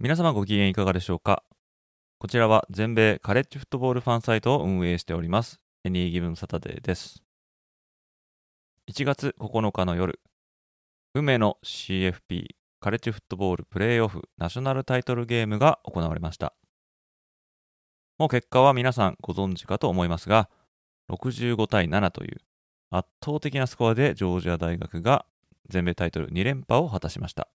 皆様ご機嫌いかがでしょうか？こちらは全米カレッジフットボールファンサイトを運営しております。エニーギブンサタデーです。1月9日の夜梅の CFP カレッジフットボールプレーオフナショナルタイトルゲームが行われました。もう結果は皆さんご存知かと思いますが、65対7という圧倒的なスコアでジョージア大学が全米タイトル2連覇を果たしました。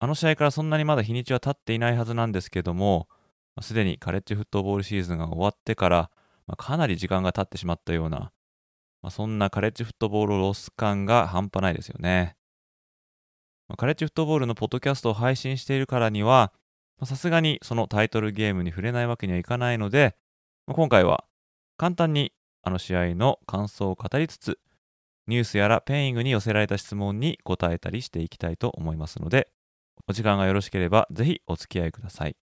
あの試合からそんなにまだ日にちは経っていないはずなんですけども、すでにカレッジフットボールシーズンが終わってから、まあ、かなり時間が経ってしまったような、まあ、そんなカレッジフットボールロス感が半端ないですよね。まあ、カレッジフットボールのポッドキャストを配信しているからには、さすがにそのタイトルゲームに触れないわけにはいかないので、まあ、今回は簡単にあの試合の感想を語りつつ、ニュースやらペイングに寄せられた質問に答えたりしていきたいと思いますので、お時間がよろしければぜひお付き合いください。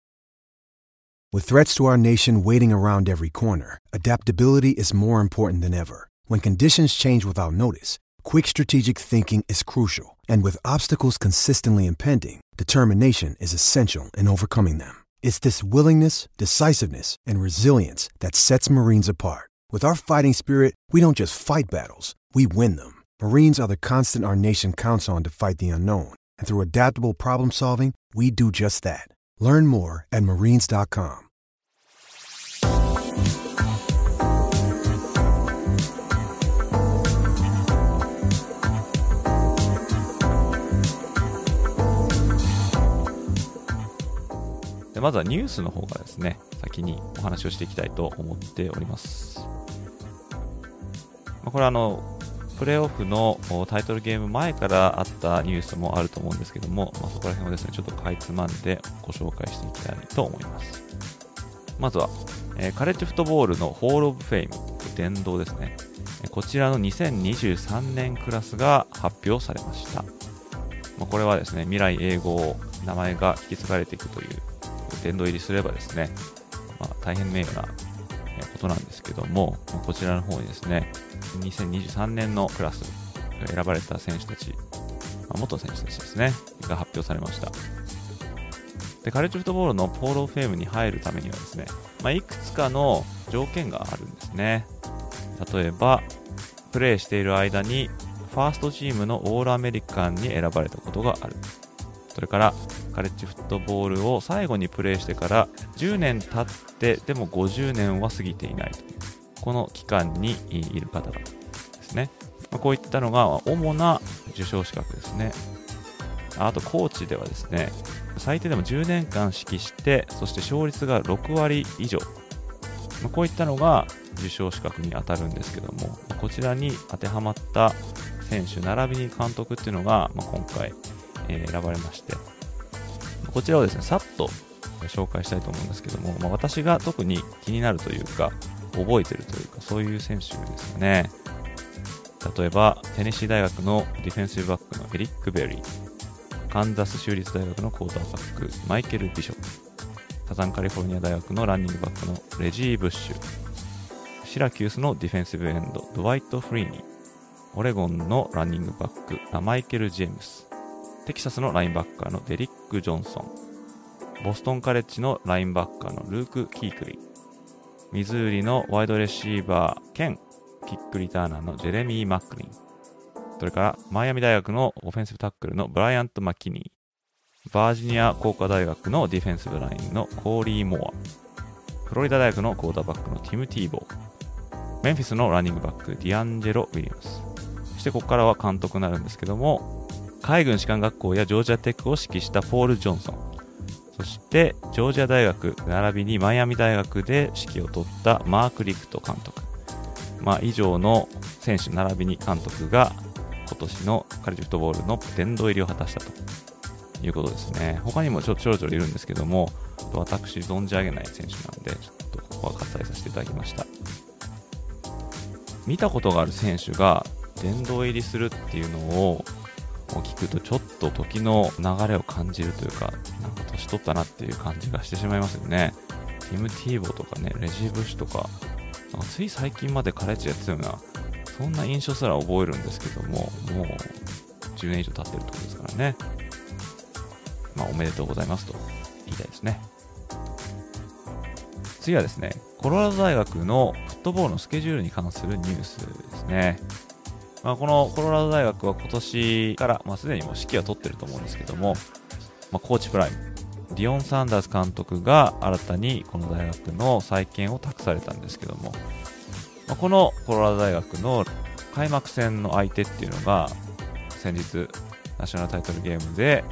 With threats to our nation waiting around every corner, adaptability is more important than ever. When conditions change without notice, quick strategic thinking is crucial. And with obstacles consistently impending, determination is essential in overcoming them. It's this willingness, decisiveness, and resilience that sets Marines apart. With our fighting spirit, we don't just fight battles, we win them. Marines are the constant our nation counts on to fight the unknown. And through adaptable problem solving, we do just that. Learn more at marines.com. でまずはニュースの方からですね、先にお話をしていきたいと思っております。まあ、これはあの、プレーオフのタイトルゲーム前からあったニュースもあると思うんですけども、まあ、そこら辺をですね、ちょっとかいつまんでご紹介していきたいと思います。まずは、えー、カレッジフットボールの Hall of Fame、殿堂ですね。こちらの2023年クラスが発表されました。まあ、これはですね、未来永劫名前が引き継がれていくという殿堂入りすればですね、まあ、大変名誉なことなんですけども、こちらの方にですね、2023年のクラス選ばれた選手たち、まあ、元選手たちですね、が発表されました。で、カレッジフットボールのポール・オフ・ェームに入るためにはですね、まあ、いくつかの条件があるんですね。例えば、プレーしている間に、ファーストチームのオールアメリカンに選ばれたことがある。それから、カレッジフットボールを最後にプレーしてから10年経ってでも50年は過ぎていないとこの期間にいる方々ですね、ま、こういったのが主な受賞資格ですね。あとコーチではですね最低でも10年間指揮してそして勝率が6割以上、ま、こういったのが受賞資格に当たるんですけどもこちらに当てはまった選手並びに監督っていうのが、ま、今回、え、選ばれまして。こちらをですね、さっと紹介したいと思うんですけども、ま、私が特に気になるというか、覚えてるというか、そういう選手ですよね。例えば、テネシー大学のディフェンシブバックのエリック・ベリー、カンザス州立大学のクォーターバック、マイケル・ビショップ、サザンカリフォルニア大学のランニングバックのレジー・ブッシュ、シラキュースのディフェンシブエンド、ドワイト・フリーニー、オレゴンのランニングバック、ラマイケル・ジェームス、テキサスのラインバッカーのデリック・ジョンソン、ボストンカレッジのラインバッカーのルーク・キークリー、ミズーリのワイドレシーバー兼キックリターナーのジェレミー・マックリン、それからマイアミ大学のオフェンシブタックルのブライアント・マッキニー、バージニア工科大学のディフェンシブラインのコーリー・モア、フロリダ大学のクォーターバックのティム・ティーボー、メンフィスのランニングバックディアンジェロ・ウィリアムス、そしてここからは監督になるんですけども、海軍士官学校やジョージアテックを指揮したポール・ジョンソン、そしてジョージア大学並びにマイアミ大学で指揮を執ったマーク・リクト監督、まあ、以上の選手並びに監督が今年のカレッジフットボールの殿堂入りを果たしたということですね。他にもちょちょろちょろいるんですけども、私存じ上げない選手なんで、ちょっとここは割愛させていただきました。見たことがある選手が殿堂入りするっていうのを聞くとちょっと時の流れを感じるというか、なんか年取ったなっていう感じがしてしまいますよね。ティム・ティーボとかね、レジー・ブッシュとか、なんかつい最近までカレッジやってたような、そんな印象すら覚えるんですけども、もう10年以上経ってるってことですからね。まあ、おめでとうございますと言いたいですね。次はですね、コロラド大学のフットボールのスケジュールに関するニュースですね。まあ、このコロラド大学は今年から、まあ、すでにもう指揮は取ってると思うんですけども、まあ、コーチプライム、ディオン・サンダース監督が新たにこの大学の再建を託されたんですけども、まあ、このコロラド大学の開幕戦の相手っていうのが、先日、ナショナルタイトルゲームで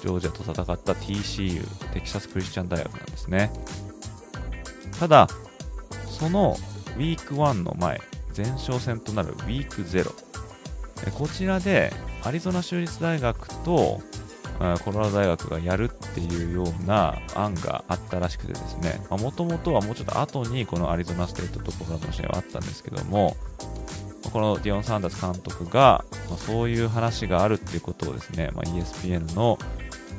ジョージアと戦った TCU、テキサス・クリスチャン大学なんですね。ただ、そのウィーク1の前、前哨戦となるウィーク0。こちらでアリゾナ州立大学とコロラド大学がやるっていうような案があったらしくてですね、もともとはもうちょっと後にこのアリゾナステートとコロラドの試合はあったんですけども、このディオン・サンダース監督が、ま、そういう話があるっていうことをですね、ま、ESPN の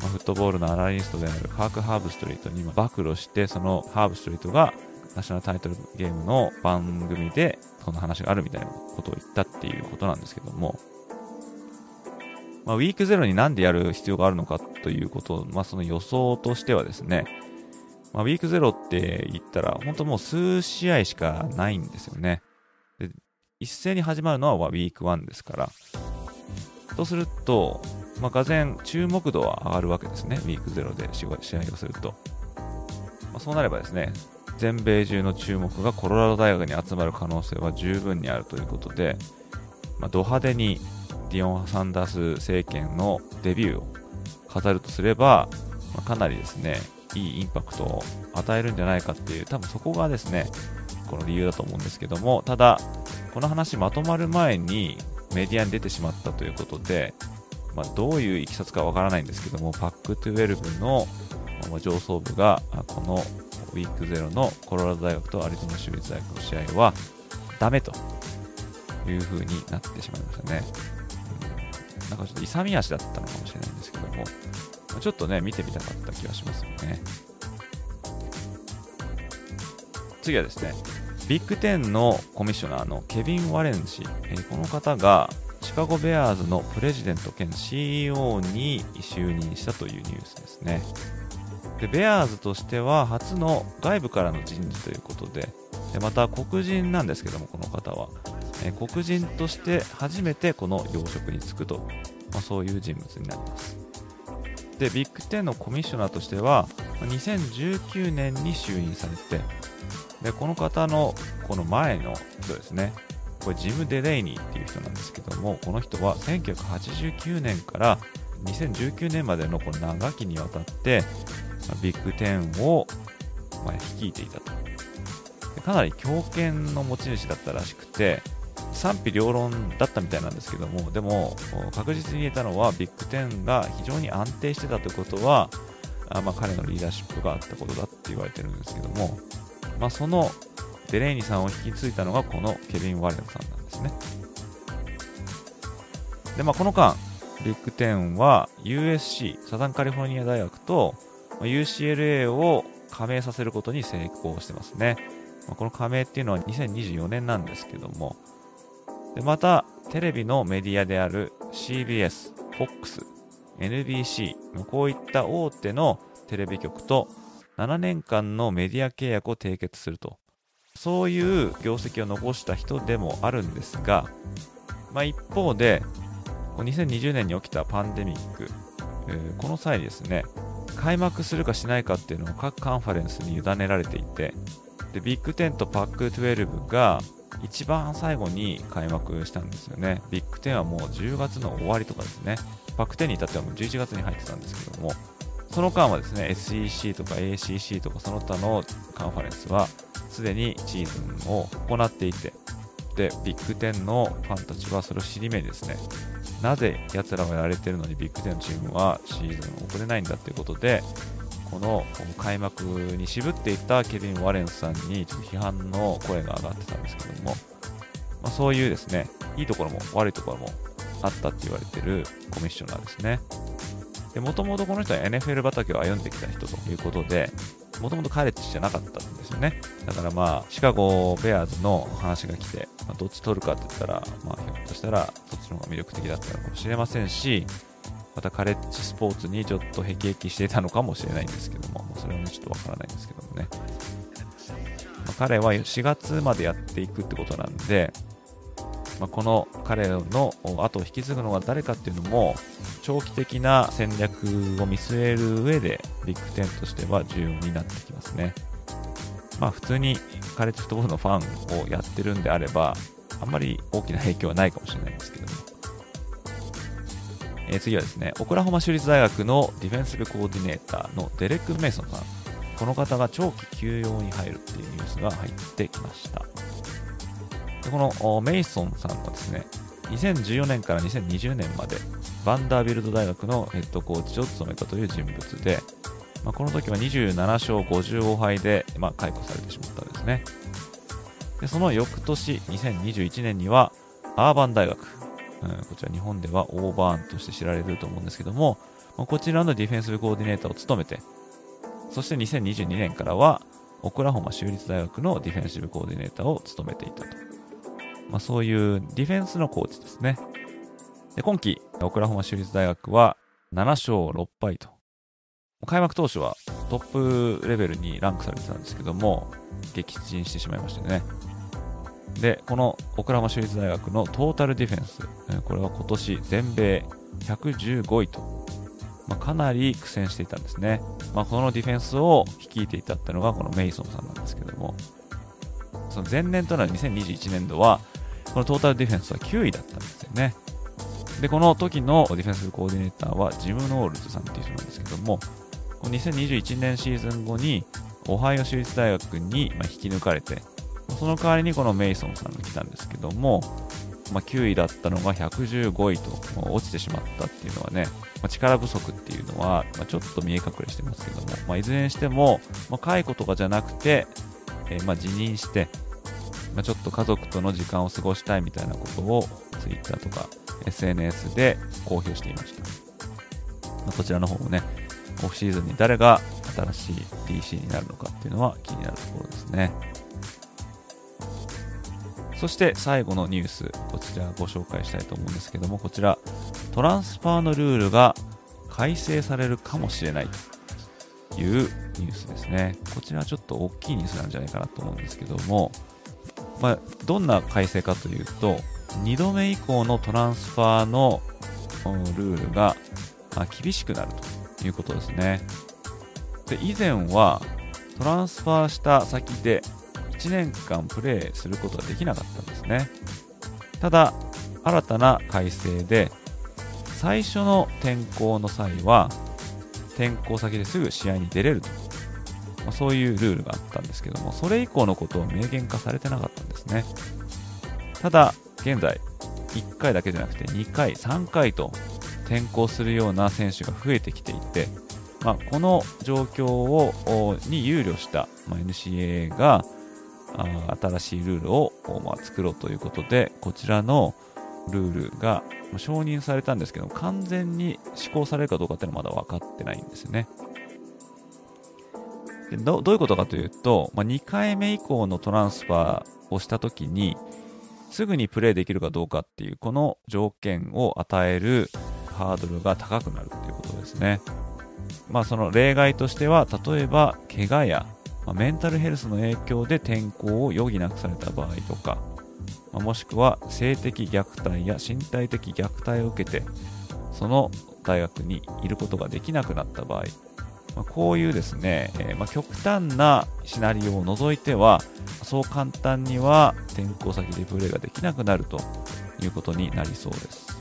ま、フットボールのアナリストであるカーク・ハーブストリートに暴露して、そのハーブストリートがナショナルタイトルゲームの番組でそんな話があるみたいなことを言ったっていうことなんですけども、まあ、ウィークゼロになんでやる必要があるのかということを、まあ、その予想としてはですね、まあ、ウィークゼロって言ったら、本当もう数試合しかないんですよね。で一斉に始まるのはウィーク1ですから。とすると、まあ、がぜ注目度は上がるわけですね、ウィークゼロで試合をすると。まあ、そうなればですね、全米中の注目がコロラド大学に集まる可能性は十分にあるということで、まあ、ド派手にディオン・サンダース政権のデビューを飾るとすれば、まあ、かなりですね、いいインパクトを与えるんじゃないかっていう、多分そこがですね、この理由だと思うんですけども、ただ、この話まとまる前にメディアに出てしまったということで、まあ、どういういきさつかわからないんですけども、パック12の上層部が、このウィークゼロのコロラド大学とアリゾナ州立大学の試合はダメという風になってしまいましたね。うん、なんかちょっと勇み足だったのかもしれないんですけども、ちょっとね、見てみたかった気がしますよね。次はですね、ビッグ10のコミッショナーのケビン・ワレン氏、えー、この方がシカゴ・ベアーズのプレジデント兼 CEO に就任したというニュースですね。でベアーズとしては初の外部からの人事ということで、でまた黒人なんですけども、この方は、えー、黒人として初めてこの要職に就くと、まあ、そういう人物になります。で、ビッグ10のコミッショナーとしては、2019年に就任されて、でこの方のこの前の人ですね、これジム・デレイニーっていう人なんですけども、この人は1989年から2019年までのこの長きにわたって、ビッグ10を、まあ、率いていたと。かなり強権の持ち主だったらしくて、賛否両論だったみたいなんですけども、でも確実に言えたのは、ビッグ10が非常に安定してたということは、あまあ、彼のリーダーシップがあったことだって言われてるんですけども、まあ、そのデレイニさんを引き継いだのがこのケビン・ワレンさんなんですね。で、まあ、この間、ビッグ10は USC、サザンカリフォルニア大学と UCLA を加盟させることに成功してますね。ま、この加盟っていうのは2024年なんですけども、でまた、テレビのメディアである CBS、FOX、NBC、こういった大手のテレビ局と7年間のメディア契約を締結すると。そういう業績を残した人でもあるんですが、まあ、一方で、2020年に起きたパンデミック、この際ですね、開幕するかしないかっていうのを各カンファレンスに委ねられていて、でビッグ10とパック12が一番最後に開幕したんですよね。ビッグ10はもう10月の終わりとかですね。パック10に至ってはもう11月に入ってたんですけども、その間はですね、SEC とか ACC とかその他のカンファレンスはすでにシーズンを行っていて、で、ビッグ10のファンたちはそれを尻目にですね、なぜ奴らはやられてるのにビッグ10のチームはシーズン遅れないんだということで、この開幕に渋っていたケビン・ワレンスさんにちょっと批判の声が上がってたんですけども、まあ、そういうですね、いいところも悪いところもあったって言われてるコミッショナーですね。で、もともとこの人は NFL 畑を歩んできた人ということで、もともとカレッジじゃなかったんですよね。だからまあ、シカゴベアーズの話が来て、まあ、どっち取るかって言ったら、まあ、ひょっとしたらそっちの方が魅力的だったのかもしれませんし、またカレッジスポーツにちょっと辟易していたのかもしれないんですけども、もうそれは、ちょっとわからないんですけどもね。まあ、彼は4月までやっていくってことなんで、まあ、この彼の後を引き継ぐのが誰かっていうのも、長期的な戦略を見据える上で、ビッグ10としては重要になってきますね。まあ普通にカレッジフットボールのファンをやってるんであれば、あんまり大きな影響はないかもしれないんですけども。えー、次はですね、オクラホマ州立大学のディフェンス部コーディネーターのデレック・メイソンさん。この方が長期休養に入るっていうニュースが入ってきました。でこのメイソンさんはですね、2014年から2020年までバンダービルド大学のヘッドコーチを務めたという人物で、まあ、この時は27勝55敗で、まあ、解雇されてしまったんですね。でその翌年、2021年にはアーバン大学、うん、こちら日本ではオーバーンとして知られると思うんですけども、まあ、こちらのディフェンスコーディネーターを務めて、そして2022年からはオクラホマ州立大学のディフェンシブコーディネーターを務めていたと。まあ、そういうディフェンスのコーチですね。で今季、オクラホマ州立大学は7勝6敗と。開幕当初はトップレベルにランクされてたんですけども、撃沈してしまいましたね。で、このオクラホマ州立大学のトータルディフェンス、これは今年全米115位と、まあ、かなり苦戦していたんですね。まあ、このディフェンスを率いていたってのがこのメイソンさんなんですけども、その前年となる2021年度は、このトータルディフェンスは9位だったんですよね。で、この時のディフェンスコーディネーターはジム・ノールズさんっていう人なんですけども、2021年シーズン後に、オハイオ州立大学に引き抜かれて、その代わりにこのメイソンさんが来たんですけども、まあ、9位だったのが115位と落ちてしまったっていうのはね、まあ、力不足っていうのは、ま、ちょっと見え隠れしてますけども、まあ、いずれにしても、まあ、解雇とかじゃなくて、えー、まあ辞任して、まあ、ちょっと家族との時間を過ごしたいみたいなことを Twitter とか SNS で公表していました。まあ、こちらの方もね、オフシーズンに誰が新しい DC になるのかっていうのは気になるところですね。そして最後のニュース、こちらご紹介したいと思うんですけども、こちら、トランスファーのルールが改正されるかもしれないというニュースですね。こちらはちょっと大きいニュースなんじゃないかなと思うんですけども、まあ、どんな改正かというと、2度目以降のトランスファーのルールが厳しくなるということですね。で以前はトランスファーした先で1年間プレーすることができなかったんですね。ただ、新たな改正で最初の転校の際は転校先ですぐ試合に出れると、まあ、そういうルールがあったんですけどもそれ以降のことを明言化されてなかったんですねただ現在1回だけじゃなくて2回3回と転校するような選手が増えてきていて、まあ、この状況をに憂慮した、まあ、NCAA が新しいルールを、まあ、作ろうということでこちらのルールが承認されたんですけど完全に施行されるかどうかっていうのはまだ分かってないんですよね。でどどういうことかというと、まあ、2回目以降のトランスファーをした時にすぐにプレーできるかどうかっていうこの条件を与えるハードルが高くなるということですねまあその例外としては例えば怪我やまあ、メンタルヘルスの影響で転校を余儀なくされた場合とか、まあ、もしくは性的虐待や身体的虐待を受けてその大学にいることができなくなった場合、まあ、こういうですね、えー、ま極端なシナリオを除いてはそう簡単には転校先でプレーができなくなるということになりそうです。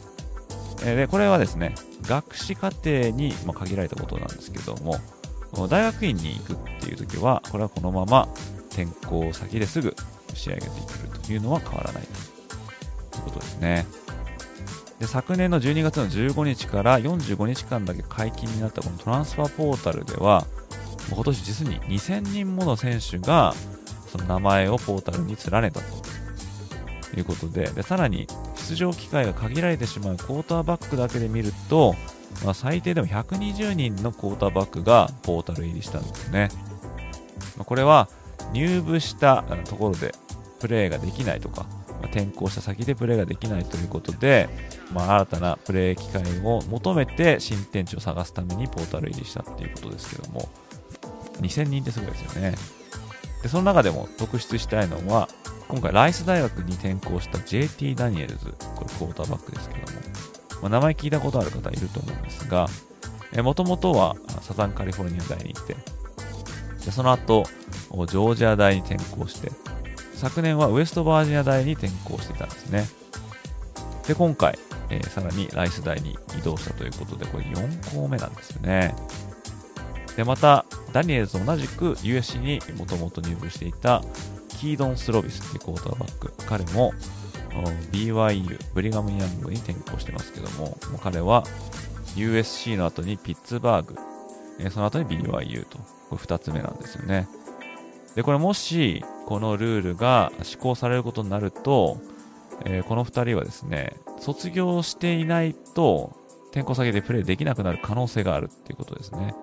え、でこれはですね学士課程に限られたことなんですけども、大学院に行くっていう時は、これはこのまま転校先ですぐ仕上げていくというのは変わらないということですね。で昨年の12月の15日から45日間だけ解禁になったこのトランスファーポータルでは今年実に2000人もの選手がその名前をポータルに連ねたということででさらに出場機会が限られてしまうクォーターバックだけで見ると、まあ、最低でも120人のクォーターバックがポータル入りしたんですね、まあ、これは入部したところでプレーができないとか、まあ、転校した先でプレーができないということで、ま、新たなプレー機会を求めて新天地を探すためにポータル入りしたっていうことですけども。2000人ってすごいですよね。でその中でも特筆したいのは今回ライス大学に転校した JT ダニエルズこれクォーターバックですけども、まあ、名前聞いたことある方いると思うんですがもともとはサザンカリフォルニア大に行ってでその後ジョージア大に転校して昨年はウエストバージニア大に転校してたんですね。で今回、えー、さらにライス大に移動したということでこれ4校目なんですよね。でまたダニエルズと同じく USC にもともと入部していたキードン・スロビスっていうクォーターバック。彼も BYU ブリガム・ヤングに転校してますけどももう彼は USC の後にピッツバーグ、え、その後に BYU と。これ2つ目なんですよね。でこれもしこのルールが施行されることになると、えー、この2人はですね卒業していないと転校先でプレーできなくなる可能性があるっていうことですね。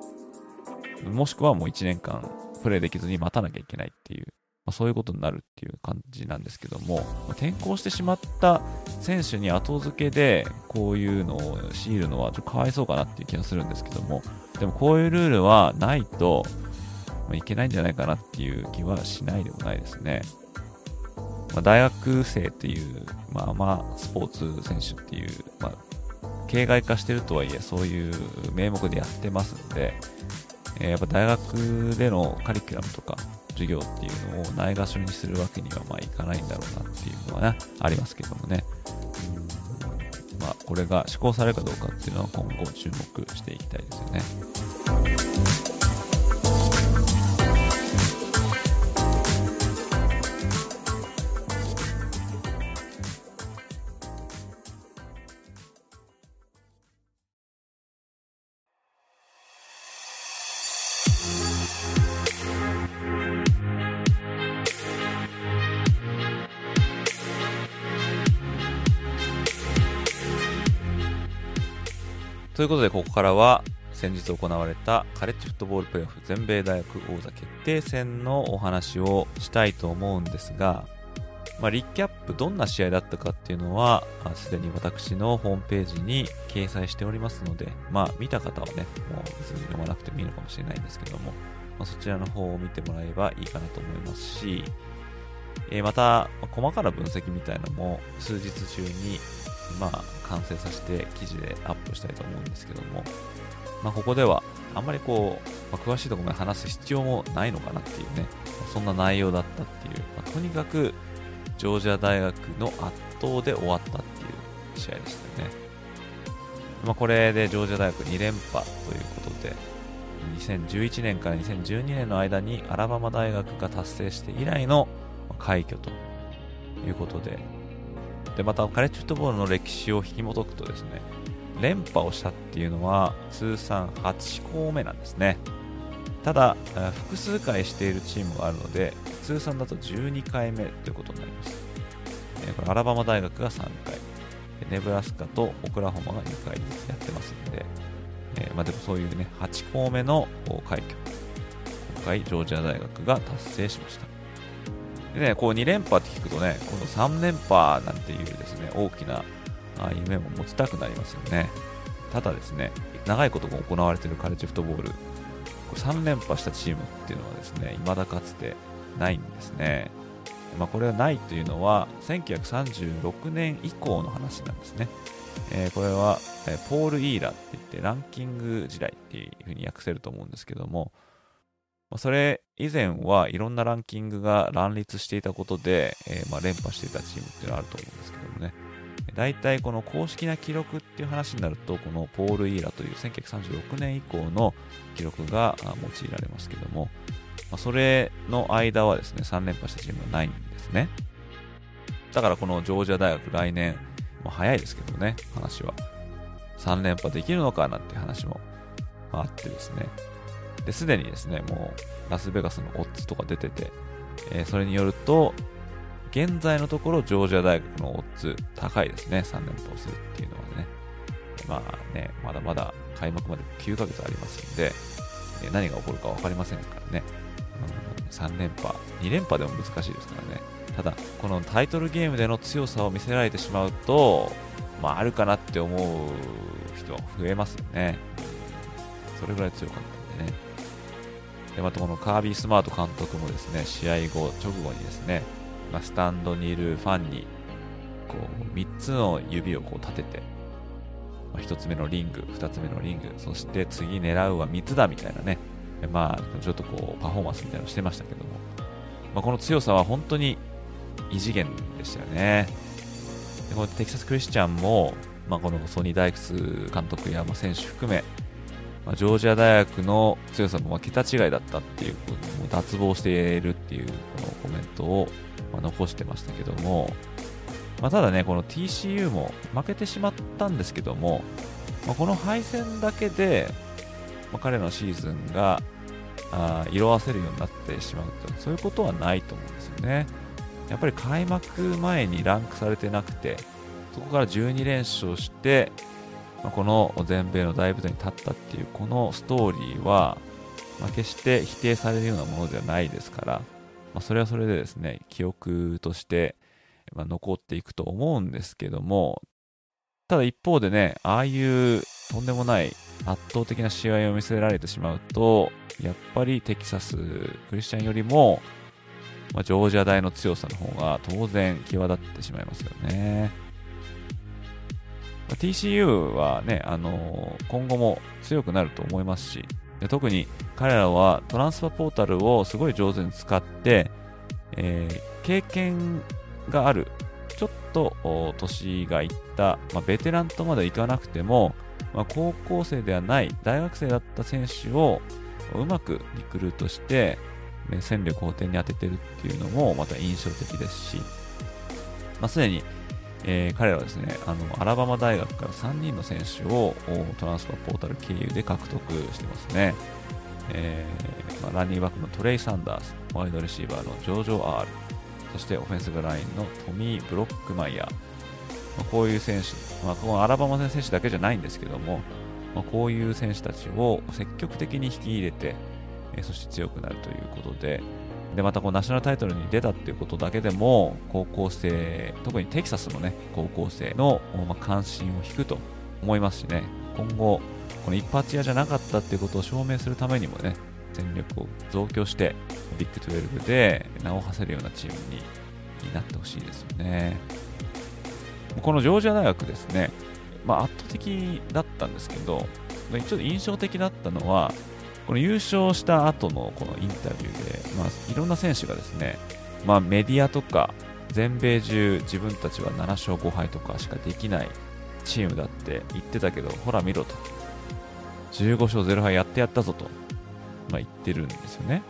もしくはもう1年間プレーできずに待たなきゃいけないっていう、まあ、そういうことになるっていう感じなんですけども、ま、転校してしまった選手に後付けでこういうのを強いるのはちょっとかわいそうかなっていう気がするんですけども、でもこういうルールはないと、ま、いけないんじゃないかなっていう気はしないでもないですね。まあ、大学生っていう、まあまあ、スポーツ選手っていう、まあ、形骸化してるとはいえ、そういう名目でやってますんで、え、やっぱ大学でのカリキュラムとか授業っていうのをないがしろにするわけにはまあいかないんだろうなっていうのはね、ありますけどもね。うんまあ、これが施行されるかどうかっていうのは今後注目していきたいですよね。ということで、ここからは先日行われたカレッジフットボールプレーオフ全米大学王座決定戦のお話をしたいと思うんですが、まあ、リッキャップどんな試合だったかっていうのは、すでに私のホームページに掲載しておりますので、まあ、見た方はね、もう別に読まなくてもいいのかもしれないんですけども、まあ、そちらの方を見てもらえばいいかなと思いますし、えー、また、細かな分析みたいなのも数日中にまあ、完成させて記事でアップしたいと思うんですけども、まあ、ここではあんまりこう、まあ、詳しいところまで話す必要もないのかなっていうね、そんな内容だったっていう、まあ、とにかくジョージア大学の圧倒で終わったっていう試合でしたよね。まあ、これでジョージア大学2連覇ということで、2011年から2012年の間にアラバマ大学が達成して以来の快挙ということで、で、またカレッジフットボールの歴史を引き戻くとですね、連覇をしたっていうのは通算8校目なんですね。ただ、複数回しているチームがあるので、通算だと12回目ということになります。これアラバマ大学が3回、ネブラスカとオクラホマが2回やってますんで、えー、まあ、でもそういうね、8校目の快挙、今回ジョージア大学が達成しました。でね、こう2連覇って聞くとね、この3連覇なんていうですね、大きな夢も持ちたくなりますよね。ただですね、長いことも行われているカレッジフットボール、3連覇したチームっていうのはですね、未だかつてないんですね。まあ、これはないというのは、1936年以降の話なんですね。えー、これは、え、ポール・イーラって言って、ランキング時代っていうふうに訳せると思うんですけども、まあ、それ以前はいろんなランキングが乱立していたことで、えー、まあ連覇していたチームっていうのはあると思うんですけどもね。大体この公式な記録っていう話になると、このポール・イーラという1936年以降の記録が用いられますけども、まあ、それの間はですね、3連覇したチームはないんですね。だからこのジョージア大学来年、まあ、早いですけどね、話は。3連覇できるのかなんて話もあってですね。で、すでにですね、もうラスベガスのオッズとか出てて、えー、それによると、現在のところジョージア大学のオッズ高いですね、3連覇をするっていうのはね。まあね、まだまだ開幕まで9ヶ月ありますんで、え、何が起こるか分かりませんからね。うん、3連覇、2連覇でも難しいですからね。ただ、このタイトルゲームでの強さを見せられてしまうと、まあ、あるかなって思う人は増えますよね。それぐらい強かったんでね。で、またこのカービー・スマート監督もですね、試合後、直後にですね、まあ、スタンドにいるファンに、こう、3つの指をこう立てて、まあ、1つ目のリング、2つ目のリング、そして次狙うは3つだみたいなね、まあ、ちょっとこう、パフォーマンスみたいなのをしてましたけども、まあ、この強さは本当に異次元でしたよね。でこのテキサス・クリスチャンも、まあ、このソニー・ダイクス監督や、選手含め、まあ、ジョージア大学の強さもま桁違いだったっていうこと、も脱帽しているっていうこのコメントをまあ残してましたけども、まあ、ただね、この TCU も負けてしまったんですけども、まあ、この敗戦だけで、まあ、彼のシーズンがあ色あせるようになってしまうと、そういうことはないと思うんですよね。やっぱり開幕前にランクされてなくて、そこから12連勝して、ま、この全米の大舞台に立ったっていうこのストーリーは、まあ、決して否定されるようなものではないですから、まあ、それはそれでですね、記憶として、ま残っていくと思うんですけども、ただ一方でね、ああいうとんでもない圧倒的な試合を見せられてしまうと、やっぱりテキサス、クリスチャンよりも、ま、ジョージア大の強さの方が当然際立ってしまいますよね。TCU はね、あのー、今後も強くなると思いますし、で特に彼らはトランスファポータルをすごい上手に使って、えー、経験がある、ちょっと年がいった、まあ、ベテランとまではいかなくても、まあ、高校生ではない大学生だった選手をうまくリクルートして、戦力を点に当ててるっていうのもまた印象的ですし、まあ、すでに、えー、彼らはですね、あの、アラバマ大学から3人の選手をトランスファーポータル経由で獲得してますね。えー、まあ、ランニングバックのトレイ・サンダース、ワイドレシーバーのジョージョ・アール、そしてオフェンスブラインのトミー・ブロックマイヤー、まあ、こういう選手、まあ、このアラバマの選手だけじゃないんですけども、ま、こういう選手たちを積極的に引き入れて、えそして強くなるということで、で、またこうナショナルタイトルに出たっていうことだけでも、高校生、特にテキサスのね、高校生の、ま関心を引くと思いますしね、今後、この一発屋じゃなかったっていうことを証明するためにもね、戦力を増強して、ビッグ12で名を馳せるようなチームにになってほしいですよね。このジョージア大学ですね、まあ、圧倒的だったんですけど、ちょっと印象的だったのは、この優勝した後のこのインタビューで、まあ、いろんな選手がですね、まあ、メディアとか全米中自分たちは7勝5敗とかしかできないチームだって言ってたけど、ほら見ろと。15勝0敗やってやったぞと、まあ、言ってるんですよね。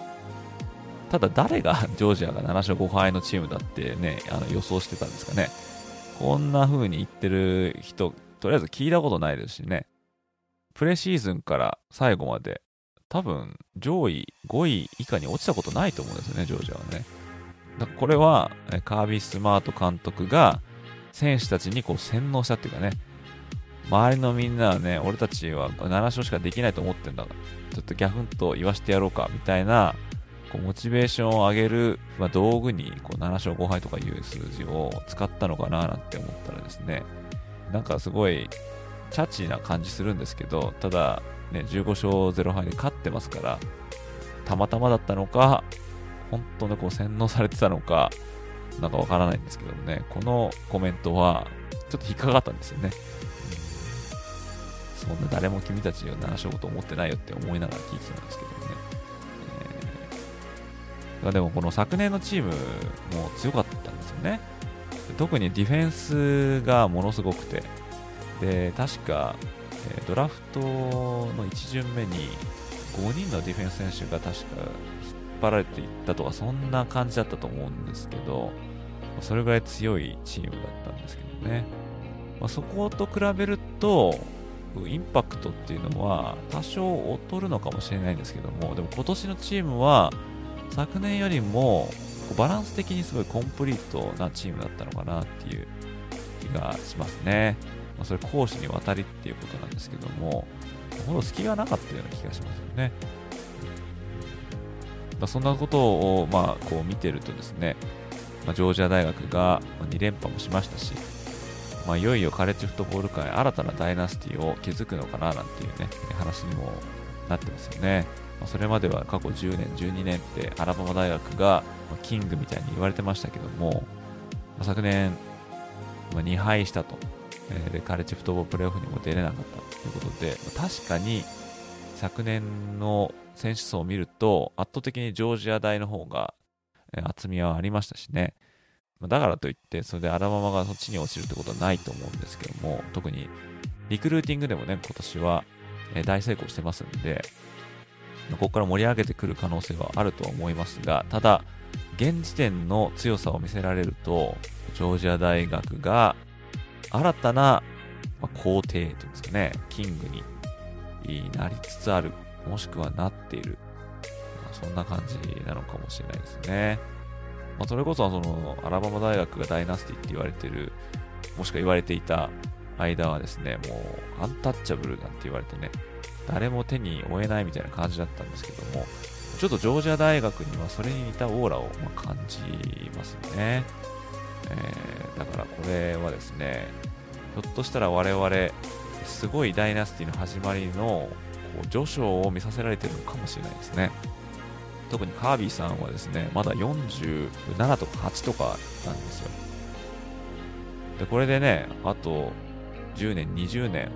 ただ誰が ジョージアが7勝5敗のチームだってね、あの予想してたんですかね。こんな風に言ってる人、とりあえず聞いたことないですしね。プレシーズンから最後まで多分上位5位以下に落ちたことないと思うんですよね、ジョージアはね。だからこれはカービー・スマート監督が選手たちにこう洗脳したっていうかね、周りのみんなはね、俺たちは7勝しかできないと思ってんだ。から、ちょっとギャフンと言わしてやろうかみたいな、こうモチベーションを上げる、まあ、道具にこう7勝5敗とかいう数字を使ったのかななんて思ったらですね、なんかすごいチャチーな感じするんですけど、ただ、ね、15勝0敗で勝ってますから、たまたまだったのか、本当にこう洗脳されてたのか、なんかわからないんですけどもね、このコメントは、ちょっと引っかかったんですよね。そんな誰も君たちを7勝と思ってないよって思いながら聞いてたんですけどね。えー、でもこの昨年のチームも強かったんですよね。特にディフェンスがものすごくて、で、確かえドラフトの1巡目に5人のディフェンス選手が確か引っ張られていったとか、そんな感じだったと思うんですけど、それぐらい強いチームだったんですけどね。まあ、そこと比べると、インパクトっていうのは多少劣るのかもしれないんですけども、でも今年のチームは昨年よりもバランス的にすごいコンプリートなチームだったのかなっていう気がしますね。まあ、それ攻守にわたりっていうことなんですけども、ほど隙がなかったような気がしますよね。まあ、そんなことを、まあ、こう見てるとですね、まあ、ジョージア大学が2連覇もしましたし、まあ、いよいよカレッジフットボール界新たなダイナスティを築くのかななんていうね、話にもなってますよね。まあ、それまでは過去10年、12年ってアラバマ大学がキングみたいに言われてましたけども、昨年、まあ、2敗したと、えー、で、カレッジフットボールプレーオフにも出れなかったということで、確かに昨年の選手層を見ると圧倒的にジョージア大の方が、厚みはありましたしね。だからといって、それでアラバマがそっちに落ちるってことはないと思うんですけども、特にリクルーティングでもね、今年は大成功してますんで、ここから盛り上げてくる可能性はあるとは思いますが、ただ、現時点の強さを見せられると、ジョージア大学が新たな、ま、皇帝というんですかね、キングになりつつある、もしくはなっている、まあ、そんな感じなのかもしれないですね。まあ、それこそそのアラバマ大学がダイナスティって言われてる、もしくは言われていた間はですね、もうアンタッチャブルなんて言われてね、誰も手に負えないみたいな感じだったんですけども、ちょっとジョージア大学にはそれに似たオーラを感じますよね。えー、だからこれはですね、ひょっとしたら我々、すごいダイナスティの始まりのこう序章を見させられてるのかもしれないですね。特にカービーさんはですね、まだ47とか8とかなんですよ。で、これでね、あと10年、20年、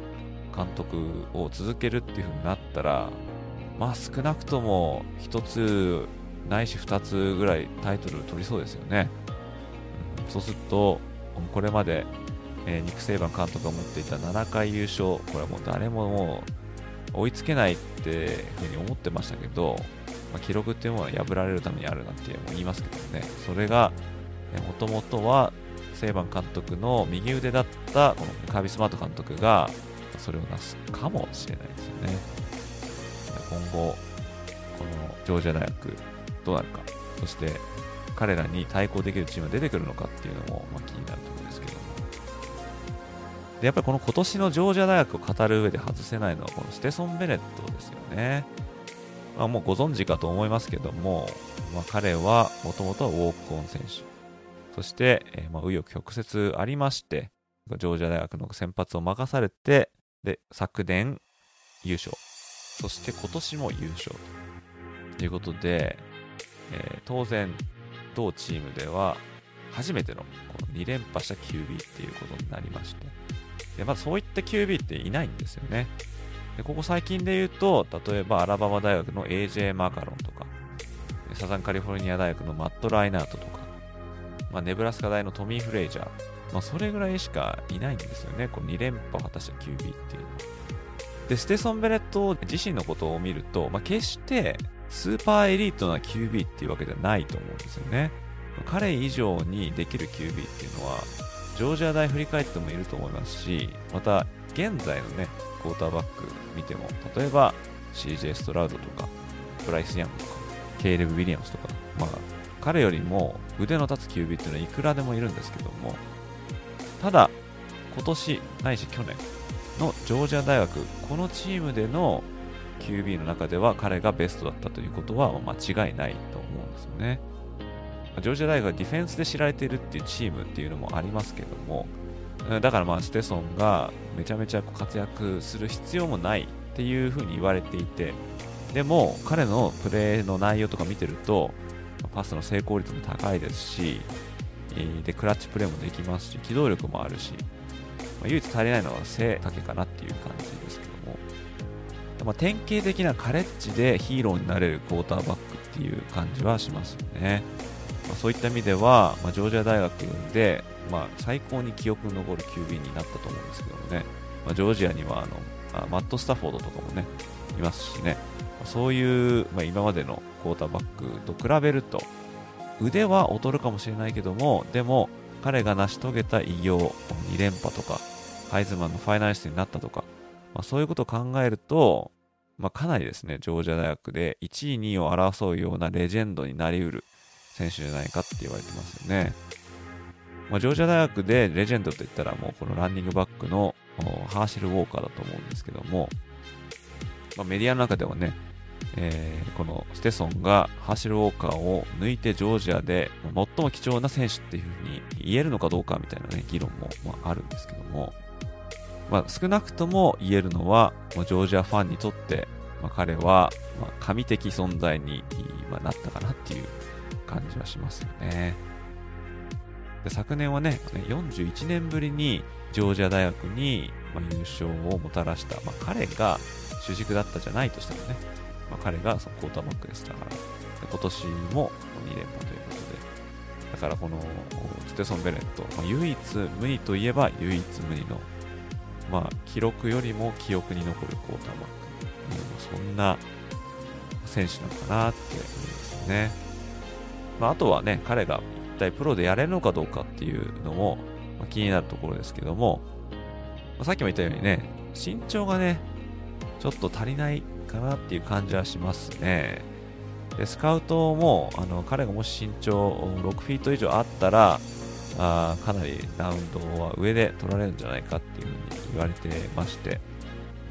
監督を続けるっていう風になったら、まあ少なくとも1つないし2つぐらいタイトル取りそうですよね。そうすると、これまで、えー、ニック・セイバン監督が持っていた7回優勝、これはもう誰ももう追いつけないってふうに思ってましたけど、まあ、記録っていうものは破られるためにあるなんて言いますけどね、それが、もともとはセイバン監督の右腕だったこのカービスマート監督がそれをなすかもしれないですよね。今後、このジョージア大学どうなるか、そして彼らに対抗できるチームが出てくるのかっていうのも、ま、気になるところですけども。で、やっぱりこの今年のジョージア大学を語る上で外せないのはこのステソン・ベネットですよね。まあ、もうご存知かと思いますけども、まあ、彼はもともとはウォークオン選手。そして、えー、まあ、紆余曲折ありまして、ジョージア大学の先発を任されて、で、昨年優勝。そして今年も優勝ということで、えー、当然、同チームでは初めてのこの2連覇した QB っていうことになりまして、でまずそういった QB っていないんですよね。でここ最近で言うと、例えばアラバマ大学の AJ マカロンとか、サザンカリフォルニア大学のマット・ライナートとか、まあ、ネブラスカ大のトミー・フレイジャー、まあ、それぐらいしかいないんですよね。この2連覇を果たした QB っていうのは。で、ステソン・ベレット自身のことを見ると、まあ、決してスーパーエリートな QB っていうわけではないと思うんですよね。彼以上にできる QB っていうのは、ジョージア大振り返ってもいると思いますし、また、現在のね、クォーターバック見ても、例えば CJ ストラウドとか、ブライス・ヤングとか、ケイレブ・ウィリアムスとか、まあ、彼よりも腕の立つ QB っていうのはいくらでもいるんですけども、ただ、今年ないし去年のジョージア大学、このチームでの QB の中では彼がベストだったということは間違いないと思うんですよね。ジョージア大学はディフェンスで知られているっていうチームっていうのもありますけども、だからまあステソンがめちゃめちゃ活躍する必要もないっていうふうに言われていて、でも彼のプレーの内容とか見てると、パスの成功率も高いですし、で、クラッチプレーもできますし、機動力もあるし、ま、唯一足りないのは背丈かなっていう感じ、ま、典型的なカレッジでヒーローになれるクォーターバックっていう感じはしますよね。まあ、そういった意味では、まあ、ジョージア大学で、まあ、最高に記憶に残る QB になったと思うんですけどもね、まあ、ジョージアにはあのあ、マット・スタフォードとかもね、いますしね、まそういう、ま、今までのクォーターバックと比べると、腕は劣るかもしれないけども、でも彼が成し遂げた偉業、2連覇とか、ハイズマンのファイナリストになったとか、まあ、そういうことを考えると、まあ、かなりですね、ジョージア大学で1位、2位を争うようなレジェンドになりうる選手じゃないかって言われてますよね。まあ、ジョージア大学でレジェンドといったらもうこのランニングバックのハーシェル・ウォーカーだと思うんですけども、まあ、メディアの中ではね、えー、このステソンがハーシェル・ウォーカーを抜いてジョージアで最も貴重な選手っていうふうに言えるのかどうかみたいなね、議論も、まあ、あるんですけども、まあ、少なくとも言えるのは、ま、ジョージアファンにとって、まあ、彼は、まあ、神的存在に、ま、なったかなっていう感じはしますよね。で昨年はね、41年ぶりにジョージア大学に、ま、優勝をもたらした、ま、彼が主軸だったじゃないとしてもね、ま、彼がそのクォーターバックでしたから、で今年も2連覇ということで、だからこのステソン・ベレット、まあ、唯一無二といえば唯一無二の、まあ、記録よりも記憶に残るクォーターバック、そんな選手なのかなって思いますね。まあ、あとはね、彼が一体プロでやれるのかどうかっていうのも、まあ、気になるところですけども、まあ、さっきも言ったようにね、身長がね、ちょっと足りないかなっていう感じはしますね。でスカウトもあの彼がもし身長6フィート以上あったらあかなりラウンドは上で取られるんじゃないかっていうふうに言われてまして、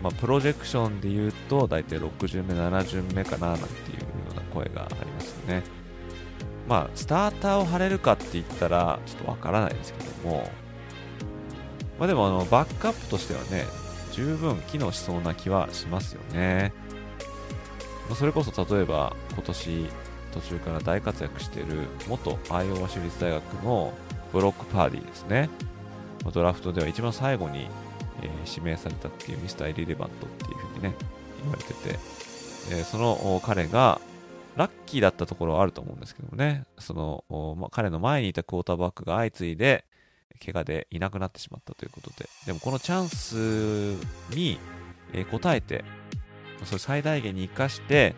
まあ、プロジェクションで言うと大体6巡目、7巡目かななんていうような声がありますね。まあ、スターターを張れるかって言ったらちょっとわからないですけども、まあ、でもあのバックアップとしてはね、十分機能しそうな気はしますよね。それこそ例えば今年途中から大活躍している元アイオワ州立大学のブロックパーディーですね。ドラフトでは一番最後に、えー、指名されたっていうミスター・エリレバントっていうふうにね、言われてて、えー、その彼がラッキーだったところはあると思うんですけどもね、その、ま、彼の前にいたクォーターバックが相次いで、怪我でいなくなってしまったということで、でもこのチャンスに、えー、応えて、それ最大限に生かして、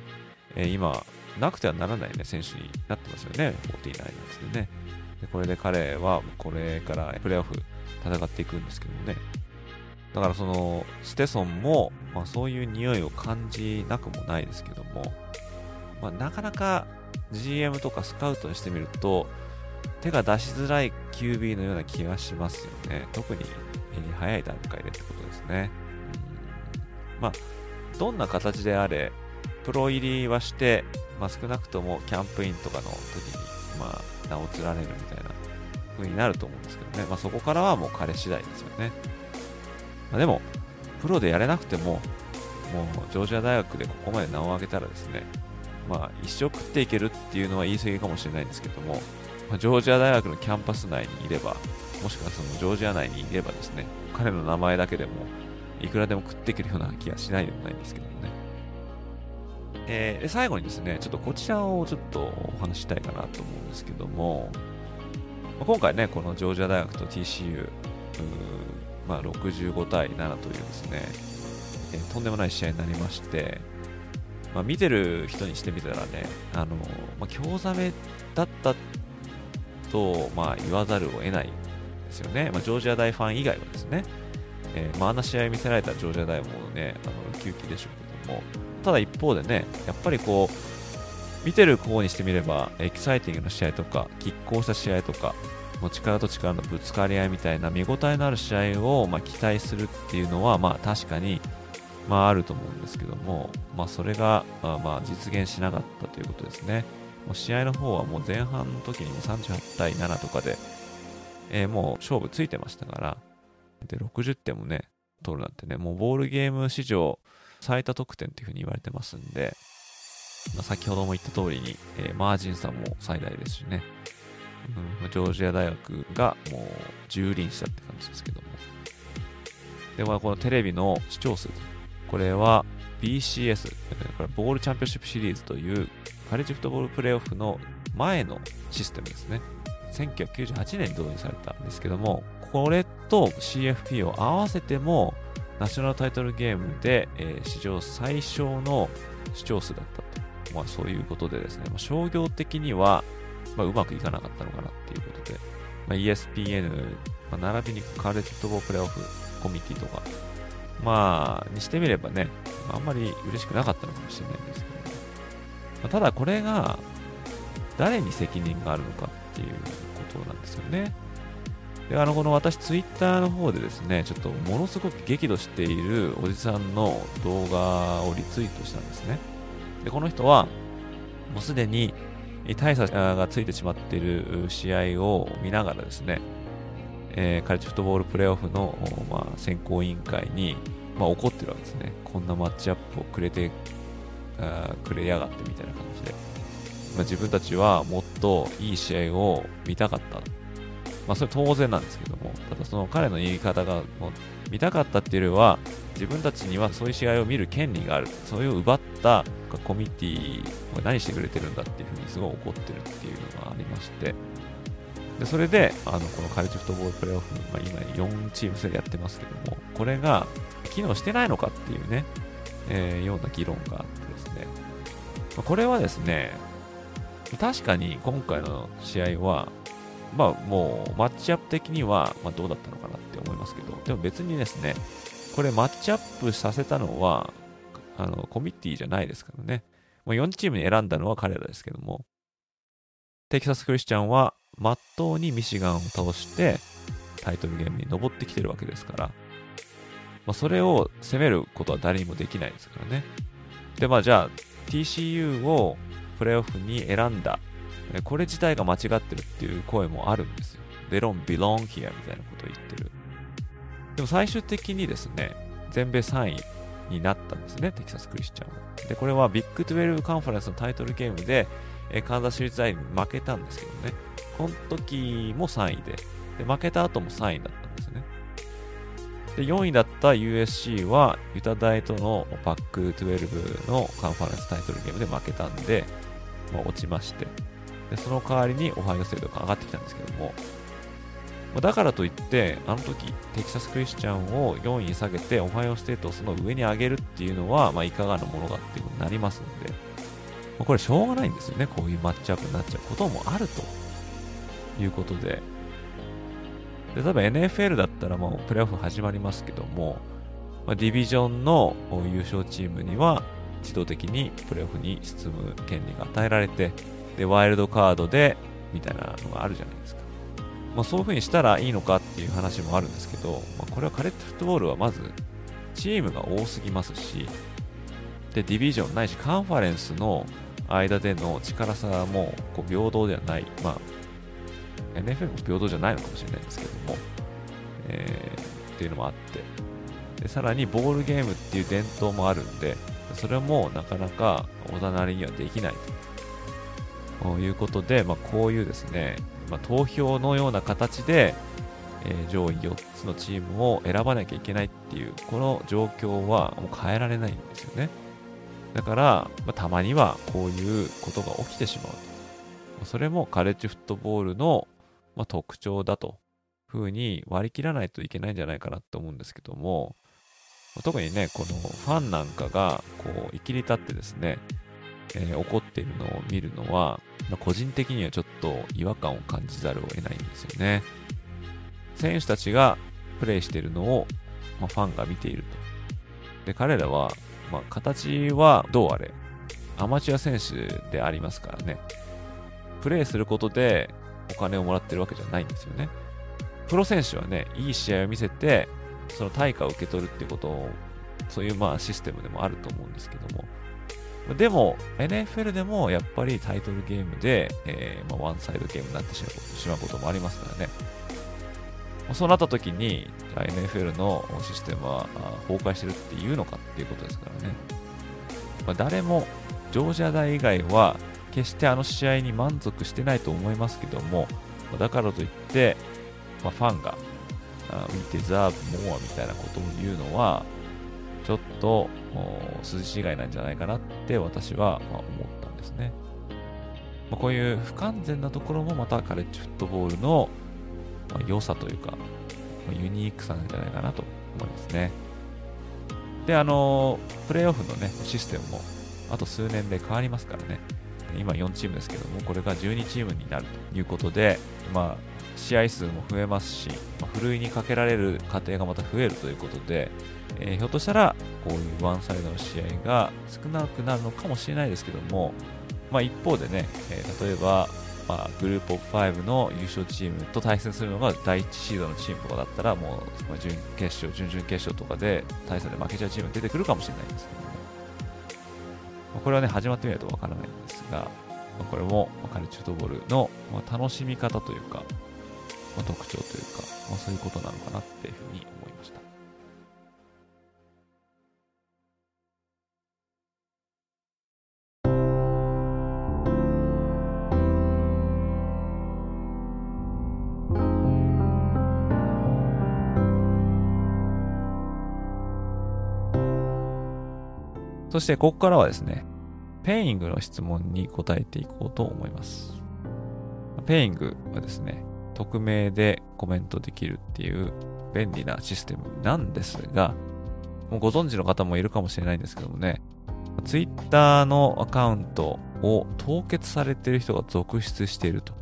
えー、今、なくてはならないね、選手になってますよね、49なんですね。でこれで彼はこれからプレーオフ戦っていくんですけどもね。だからそのステソンも、まあ、そういう匂いを感じなくもないですけども、まあ、なかなか GM とかスカウトにしてみると手が出しづらい QB のような気がしますよね。特に、早い段階でってことですね。うんまあ、どんな形であれ、プロ入りはして、まあ、少なくともキャンプインとかの時に、まあ、名を連ねるみたいな風になると思うんですけどね。まあ、そこからはもう彼次第ですよね。まあ、でも、プロでやれなくても、もうジョージア大学でここまで名を上げたらですね、まあ、一生食っていけるっていうのは言い過ぎかもしれないんですけども、まあ、ジョージア大学のキャンパス内にいれば、もしくはそのジョージア内にいればですね、彼の名前だけでも、いくらでも食っていけるような気がしないでもないんですけどもね。えー、最後にですね、ちょっとこちらをちょっとお話したいかなと思うんですけども、ま、今回ね、このジョージア大学と TCU、まあ、65対7というですね、えー、とんでもない試合になりまして、まあ、見てる人にしてみたらね、あのまあ、興ざめだったと、まあ、言わざるを得ないですよね、まあ、ジョージア大ファン以外はですね、えーまあ、あんな試合見せられたジョージア大もね、あのウキウキでしょうけども、ただ一方でね、やっぱりこう、見てる方にしてみれば、エキサイティングな試合とか、拮抗した試合とか、もう力と力のぶつかり合いみたいな見応えのある試合を、ま、期待するっていうのは、まあ、確かにまあ、あると思うんですけども、まあ、それが、まあ、実現しなかったということですね。もう試合の方はもう前半の時にも38対7とかで、えー、もう勝負ついてましたから、で、60点もね、取るなんてね、もうボールゲーム史上最多得点っていうふうに言われてますんで、まあ、先ほども言った通りに、えー、マージン差も最大ですしね、うん、ジョージア大学がもう蹂躙したって感じですけども。で、まあ、このテレビの視聴数これは BCS、これボールチャンピオンシップシリーズというカレッジフットボールプレーオフの前のシステムですね。1998年に導入されたんですけども、これと CFP を合わせても、ナショナルタイトルゲームで、えー、史上最小の視聴数だったと。まあそういうことでですね、まあ、商業的には、まあ、うまくいかなかったのかなっていうことで、まあ、ESPN、まあ、並びにカレットボープレーオフ、コミュニティとか、まあ、にしてみればね、あんまり嬉しくなかったのかもしれないんですけど、まあ、ただこれが、誰に責任があるのかっていうことなんですよね。で、あの、この私、ツイッターの方でですね、ちょっとものすごく激怒しているおじさんの動画をリツイートしたんですね。で、この人は、もうすでに大差がついてしまっている試合を見ながらですね、えー、カレッジフットボールプレーオフの、まあ、選考委員会に、まあ、怒ってるわけですね。こんなマッチアップをくれて、あくれやがってみたいな感じで。まあ、自分たちはもっといい試合を見たかった。まあ、それ当然なんですけども、ただその彼の言い方が、もう見たかったっていうよりは、自分たちにはそういう試合を見る権利がある。それを奪ったコミュニティを何してくれてるんだっていうふうにすごい怒ってるっていうのがありまして、でそれで、あの、このカレッジフットボールプレーオフ、まあ、今4チーム制でやってますけども、これが機能してないのかっていうね、えー、ような議論があってですね、まあ、これはですね、確かに今回の試合は、まあもうマッチアップ的には、ま、どうだったのかなって思いますけど、でも別にですね、これマッチアップさせたのは、あの、コミッティじゃないですからね。もう4チームに選んだのは彼らですけども、テキサス・クリスチャンは、まっとうにミシガンを倒して、タイトルゲームに登ってきてるわけですから、まあ、それを攻めることは誰にもできないですからね。で、まあじゃあ、TCU をプレーオフに選んだ。これ自体が間違ってるっていう声もあるんですよ。They don't belong here みたいなことを言ってる。でも最終的にですね、全米3位になったんですね、テキサス・クリスチャンは。で、これはビッグ12カンファレンスのタイトルゲームで、えカンザス市立大に負けたんですけどね、この時も3位で、で負けた後も3位だったんですね。で、4位だった USC はユタ大とのパック12のカンファレンスタイトルゲームで負けたんで、まあ、落ちまして、でその代わりにオハイオステートが上がってきたんですけども、だからといって、あの時、テキサスクリスチャンを4位に下げて、オハイオステートをその上に上げるっていうのは、まあ、いかがなものかっていうことになりますので、ま、これしょうがないんですよね。こういうマッチアップになっちゃうこともあるということで。で、例えば NFL だったらもうプレーオフ始まりますけども、ま、ディビジョンの優勝チームには自動的にプレーオフに進む権利が与えられて、で、ワイルドカードでみたいなのがあるじゃないですか。まあ、そういう風にしたらいいのかっていう話もあるんですけど、まあ、これはカレッジフットボールはまずチームが多すぎますし、で、ディビジョンないしカンファレンスの間での力差もこう平等ではない。まあ、NFL も平等じゃないのかもしれないんですけども、えー、っていうのもあってで、さらにボールゲームっていう伝統もあるんで、それもなかなかおざなりにはできないということで、まあ、こういうですね、まあ、投票のような形で、えー、上位4つのチームを選ばなきゃいけないっていう、この状況はもう変えられないんですよね。だから、まあ、たまにはこういうことが起きてしまうと。それもカレッジフットボールの、まあ、特徴だというふうに割り切らないといけないんじゃないかなと思うんですけども、特にね、このファンなんかが、こう、生きり立ってですね、えー、怒っているのを見るのは、ま、個人的にはちょっと違和感を感じざるを得ないんですよね。選手たちがプレイしているのを、まあ、ファンが見ていると。で、彼らは、まあ、形はどうあれ、アマチュア選手でありますからね。プレイすることでお金をもらってるわけじゃないんですよね。プロ選手はね、いい試合を見せて、その対価を受け取るっていうことを、そういうまあシステムでもあると思うんですけども、でも、NFL でもやっぱりタイトルゲームで、えー、まあ、ワンサイドゲームになってしまうこともありますからね。そうなった時に、NFL のシステムは崩壊してるっていうのかっていうことですからね。まあ、誰も、ジョージア大以外は、決してあの試合に満足してないと思いますけども、だからといって、まあ、ファンが、We deserve more みたいなことを言うのは、ちょっと涼しいがいなんじゃないかなって私はま思ったんですね。まあ、こういう不完全なところもまたカレッジフットボールのま良さというか、まユニークさなんじゃないかなと思いますね。で、あの、プレーオフのね、システムもあと数年で変わりますからね。今4チームですけども、これが12チームになるということで、まあ、試合数も増えますし、まあ、ふるいにかけられる過程がまた増えるということで、えー、ひょっとしたらこういうワンサイドの試合が少なくなるのかもしれないですけども、まあ、一方でね、えー、例えば、まあ、グループオフ5の優勝チームと対戦するのが第1シードのチームとかだったらもう準決勝、準々決勝とかで対戦で負けちゃうチームが出てくるかもしれないんですけども、まあ、これはね始まってみないとわからないんですが、ま、これもカルチュートボールの楽しみ方というか、まあ、特徴というか、まあ、そういうことなのかなっていうふうに思いました。そしてここからはですね、 Peing の質問に答えていこうと思います。 Peing はですね、匿名でコメントできるっていう便利なシステムなんですが、もうご存知の方もいるかもしれないんですけどもね、Twitter のアカウントを凍結されている人が続出していると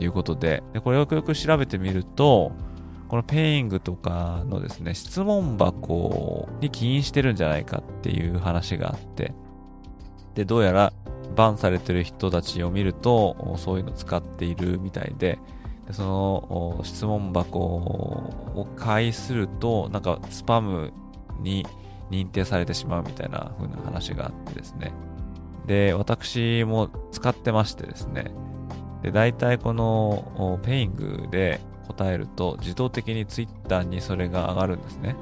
いうことで、でこれをよくよく調べてみると、この Peing とかのですね、質問箱に起因してるんじゃないかっていう話があって、で、どうやらバンされてる人たちを見ると、そういうの使っているみたい、でその質問箱を介すると、なんかスパムに認定されてしまうみたいな風な話があってですね。で、私も使ってましてですね。で、大体このペイングで答えると自動的に Twitter にそれが上がるんですね。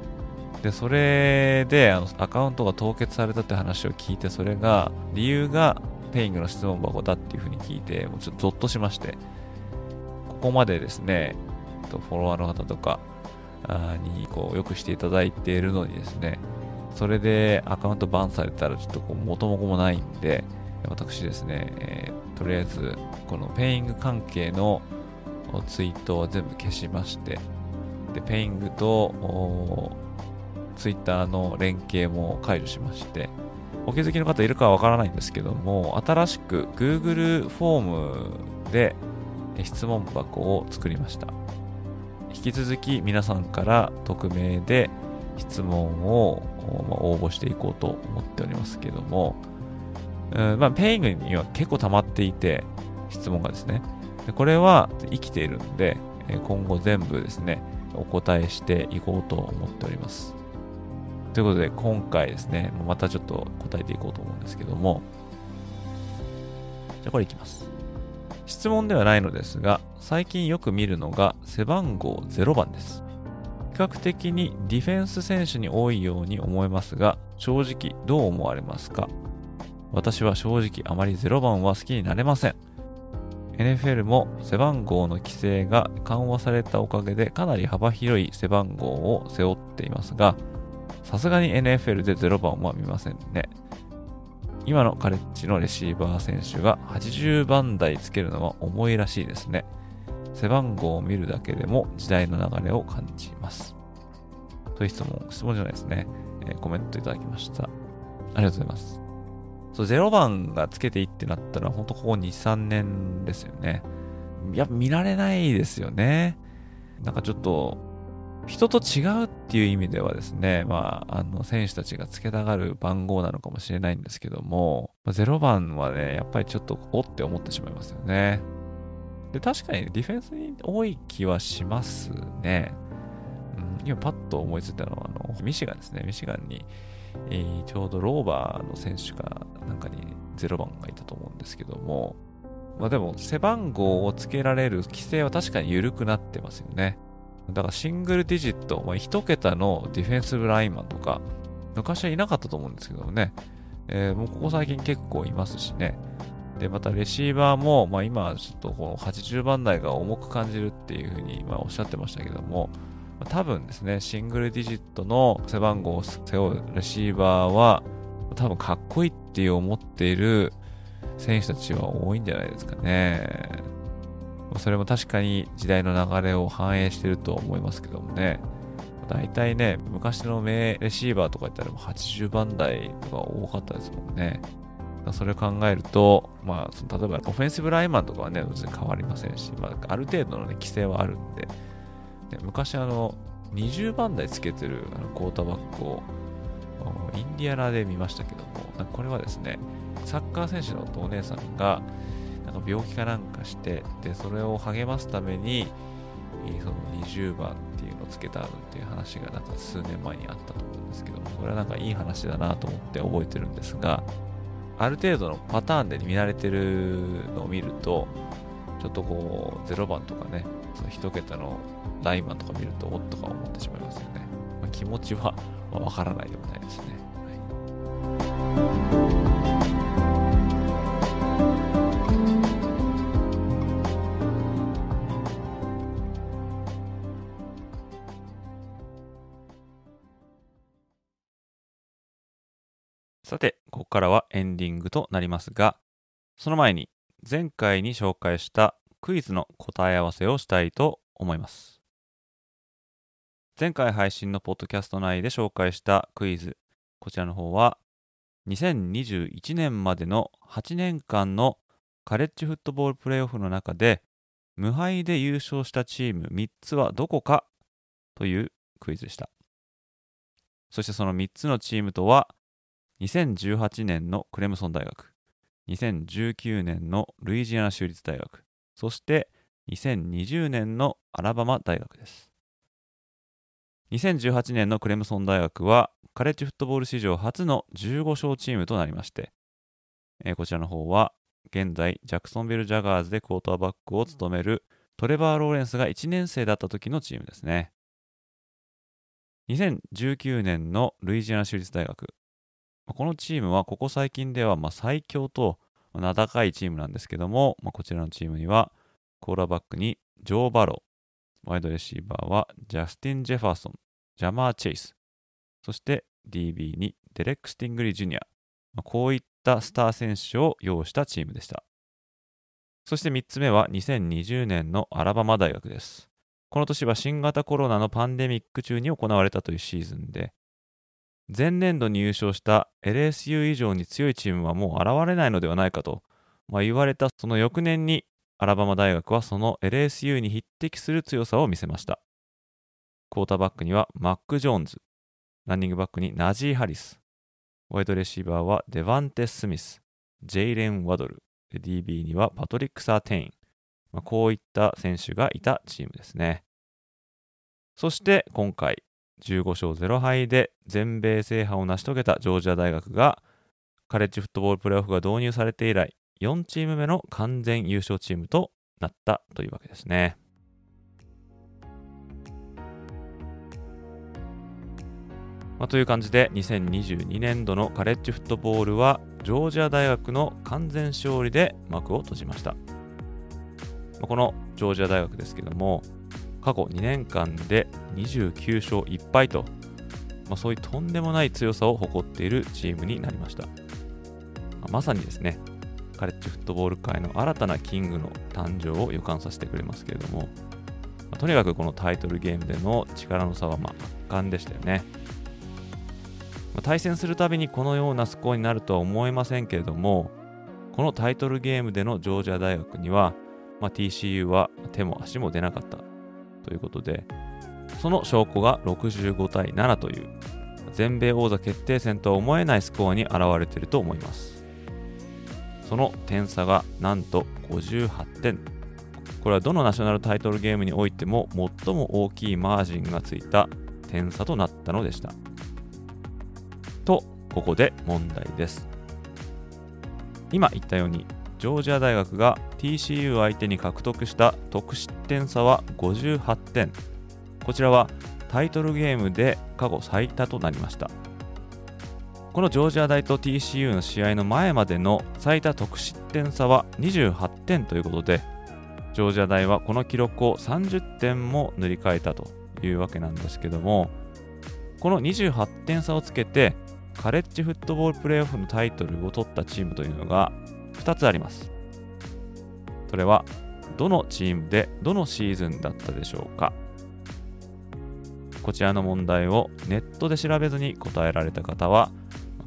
で、それであのアカウントが凍結されたって話を聞いて、それが理由が Peing の質問箱だっていうふうに聞いて、もうちょっとゾッとしまして、ここまでですね、フォロワーの方とかにこうよくしていただいているのにですね、それでアカウントバンされたらちょっとこう元も子もないんで、私ですね、えー、とりあえずこの Peing 関係のツイートは全部消しまして、で、 Peing と Twitter の連携も解除しまして、お気づきの方いるかはわからないんですけども、新しく Google フォームで質問箱を作りました。引き続き皆さんから匿名で質問を応募していこうと思っておりますけども、うんまあ、 Peing には結構溜まっていて、質問がですね。でこれは生きているので、今後全部ですね、お答えしていこうと思っております。ということで、今回ですね、またちょっと答えていこうと思うんですけども、じゃあこれいきます。質問ではないのですが、最近よく見るのが背番号0番です。比較的にディフェンス選手に多いように思えますが、正直どう思われますか？私は正直あまり0番は好きになれません。NFL も背番号の規制が緩和されたおかげでかなり幅広い背番号を背負っていますが、さすがに NFL で0番は見ませんね。今のカレッジのレシーバー選手が80番台つけるのは重いらしいですね。背番号を見るだけでも時代の流れを感じます。という質問、質問じゃないですね。えー、コメントいただきました。ありがとうございます。そう、0番がつけていいってなったら、ほんとここ2、3年ですよね。やっぱ見られないですよね。なんかちょっと、人と違うっていう意味ではですね、まあ、あの、選手たちがつけたがる番号なのかもしれないんですけども、0番はね、やっぱりちょっと、おって思ってしまいますよね。で、確かにディフェンスに多い気はしますね。うん、今パッと思いついたのは、あの、ミシガンですね。ミシガンに、えー、ちょうどローバーの選手がなんかに0番がいたと思うんですけども、まあでも背番号をつけられる規制は確かに緩くなってますよね。だからシングルディジット、まあ、1桁のディフェンスブラインマンとか、昔はいなかったと思うんですけどね、えー、もうここ最近結構いますしね。で、またレシーバーも、まあ今ちょっとこの80番台が重く感じるっていうふうにまおっしゃってましたけども、多分ですね、シングルディジットの背番号を背負うレシーバーは、多分かっこいいって思っている選手たちは多いんじゃないですかね。それも確かに時代の流れを反映してると思いますけどもね。大体ね、昔の名レシーバーとか言ったらもう80番台とか多かったですもんね。それを考えると、まあ、例えばオフェンシブライマンとかはね、別に変わりませんし、まあ、ある程度の、ね、規制はあるんで、で昔あの、20番台つけてるあのクォーターバックをインディアナで見ましたけども、これはですね、サッカー選手のお姉さんが、か病気かなんかして、で、それを励ますために、その20番っていうのをつけてあるっていう話がなんか数年前にあったと思うんですけども、これはなんかいい話だなと思って覚えてるんですが、ある程度のパターンで見慣れてるのを見ると、ちょっとこう、0番とかね、その1桁のライマンとか見ると、おっとか思ってしまいますよね。まあ、気持ちはわからないでもないですね。さて、ここからはエンディングとなりますが、その前に前回に紹介したクイズの答え合わせをしたいと思います。前回配信のポッドキャスト内で紹介したクイズ、こちらの方は2021年までの8年間のカレッジフットボールプレーオフの中で無敗で優勝したチーム3つはどこかというクイズでした。そしてその3つのチームとは2018年のクレムソン大学、2019年のルイジアナ州立大学、そして2020年のアラバマ大学です。2018年のクレムソン大学はカレッジフットボール史上初の15勝チームとなりまして、えー、こちらの方は現在ジャクソンビル・ジャガーズでクォーターバックを務めるトレバー・ローレンスが1年生だった時のチームですね。2019年のルイジアナ州立大学、このチームはここ最近ではま最強と名高いチームなんですけども、まあ、こちらのチームにはクォーターバックにジョー・バロウ、ワイドレシーバーはジャスティン・ジェファーソン、ジャマー・チェイス、そして DB にデレック・スティングリー・ジュニア、まあ、こういったスター選手を擁したチームでした。そして3つ目は2020年のアラバマ大学です。この年は新型コロナのパンデミック中に行われたというシーズンで、前年度に優勝した LSU 以上に強いチームはもう現れないのではないかと、まあ、言われたその翌年にアラバマ大学はその LSU に匹敵する強さを見せました。クォーターバックにはマック・ジョーンズ、ランニングバックにナジー・ハリス、ワイドレシーバーはデバンテ・スミス、ジェイレン・ワドル、DB にはパトリック・サーテイン、まあ、こういった選手がいたチームですね。そして今回、15勝0敗で全米制覇を成し遂げたジョージア大学がカレッジフットボールプレーオフが導入されて以来4チーム目の完全優勝チームとなったというわけですね。まあ、という感じで2022年度のカレッジフットボールはジョージア大学の完全勝利で幕を閉じました。このジョージア大学ですけども過去2年間で29勝1敗と、まあ、そういうとんでもない強さを誇っているチームになりました。ま、さにですね、カレッジフットボール界の新たなキングの誕生を予感させてくれますけれども、ま、とにかくこのタイトルゲームでの力の差はま圧巻でしたよね。ま対戦するたびにこのようなスコアになるとは思えませんけれども、このタイトルゲームでのジョージア大学には、まあ、TCU は手も足も出なかったということで、その証拠が65対7という全米王座決定戦とは思えないスコアに現れていると思います。その点差がなんと58点。これはどのナショナルタイトルゲームにおいても最も大きいマージンがついた点差となったのでした。と、ここで問題です。今言ったようにジョージア大学が TCU 相手に獲得した得失点差は58点。こちらはタイトルゲームで過去最多となりました。このジョージア大と TCU の試合の前までの最多得失点差は28点ということで、ジョージア大はこの記録を30点も塗り替えたというわけなんですけども、この28点差をつけて、カレッジフットボールプレーオフのタイトルを取ったチームというのが2つあります。それはどのチームでどのシーズンだったでしょうかこちらの問題をネットで調べずに答えられた方は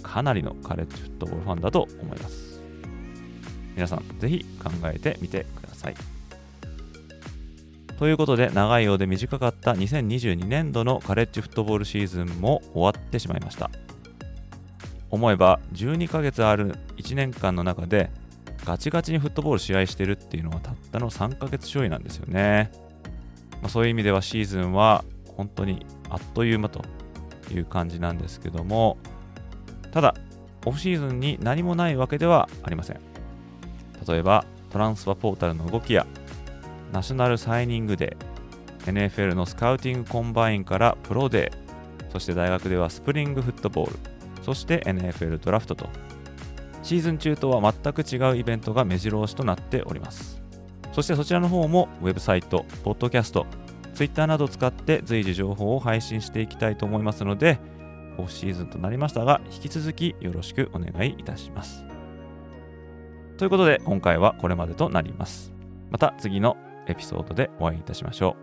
かなりのカレッジフットボールファンだと思います。皆さんぜひ考えてみてください。ということで長いようで短かった2022年度のカレッジフットボールシーズンも終わってしまいました思えば12ヶ月ある1年間の中でガチガチにフットボール試合してるっていうのはたったの3ヶ月ちょいなんですよね、まあ、そういう意味ではシーズンは本当にあっという間という感じなんですけどもただオフシーズンに何もないわけではありません。例えばトランスファポータルの動きやナショナルサイニングデー、NFL のスカウティングコンバインからプロデー、そして大学ではスプリングフットボール、そして NFL ドラフトと、シーズン中とは全く違うイベントが目白押しとなっております。そしてそちらの方もウェブサイト、ポッドキャスト、Twitter などを使って随時情報を配信していきたいと思いますので、オフシーズンとなりましたが、引き続きよろしくお願いいたします。ということで、今回はこれまでとなります。また次のエピソードでお会いいたしましょ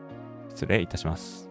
う。失礼いたします。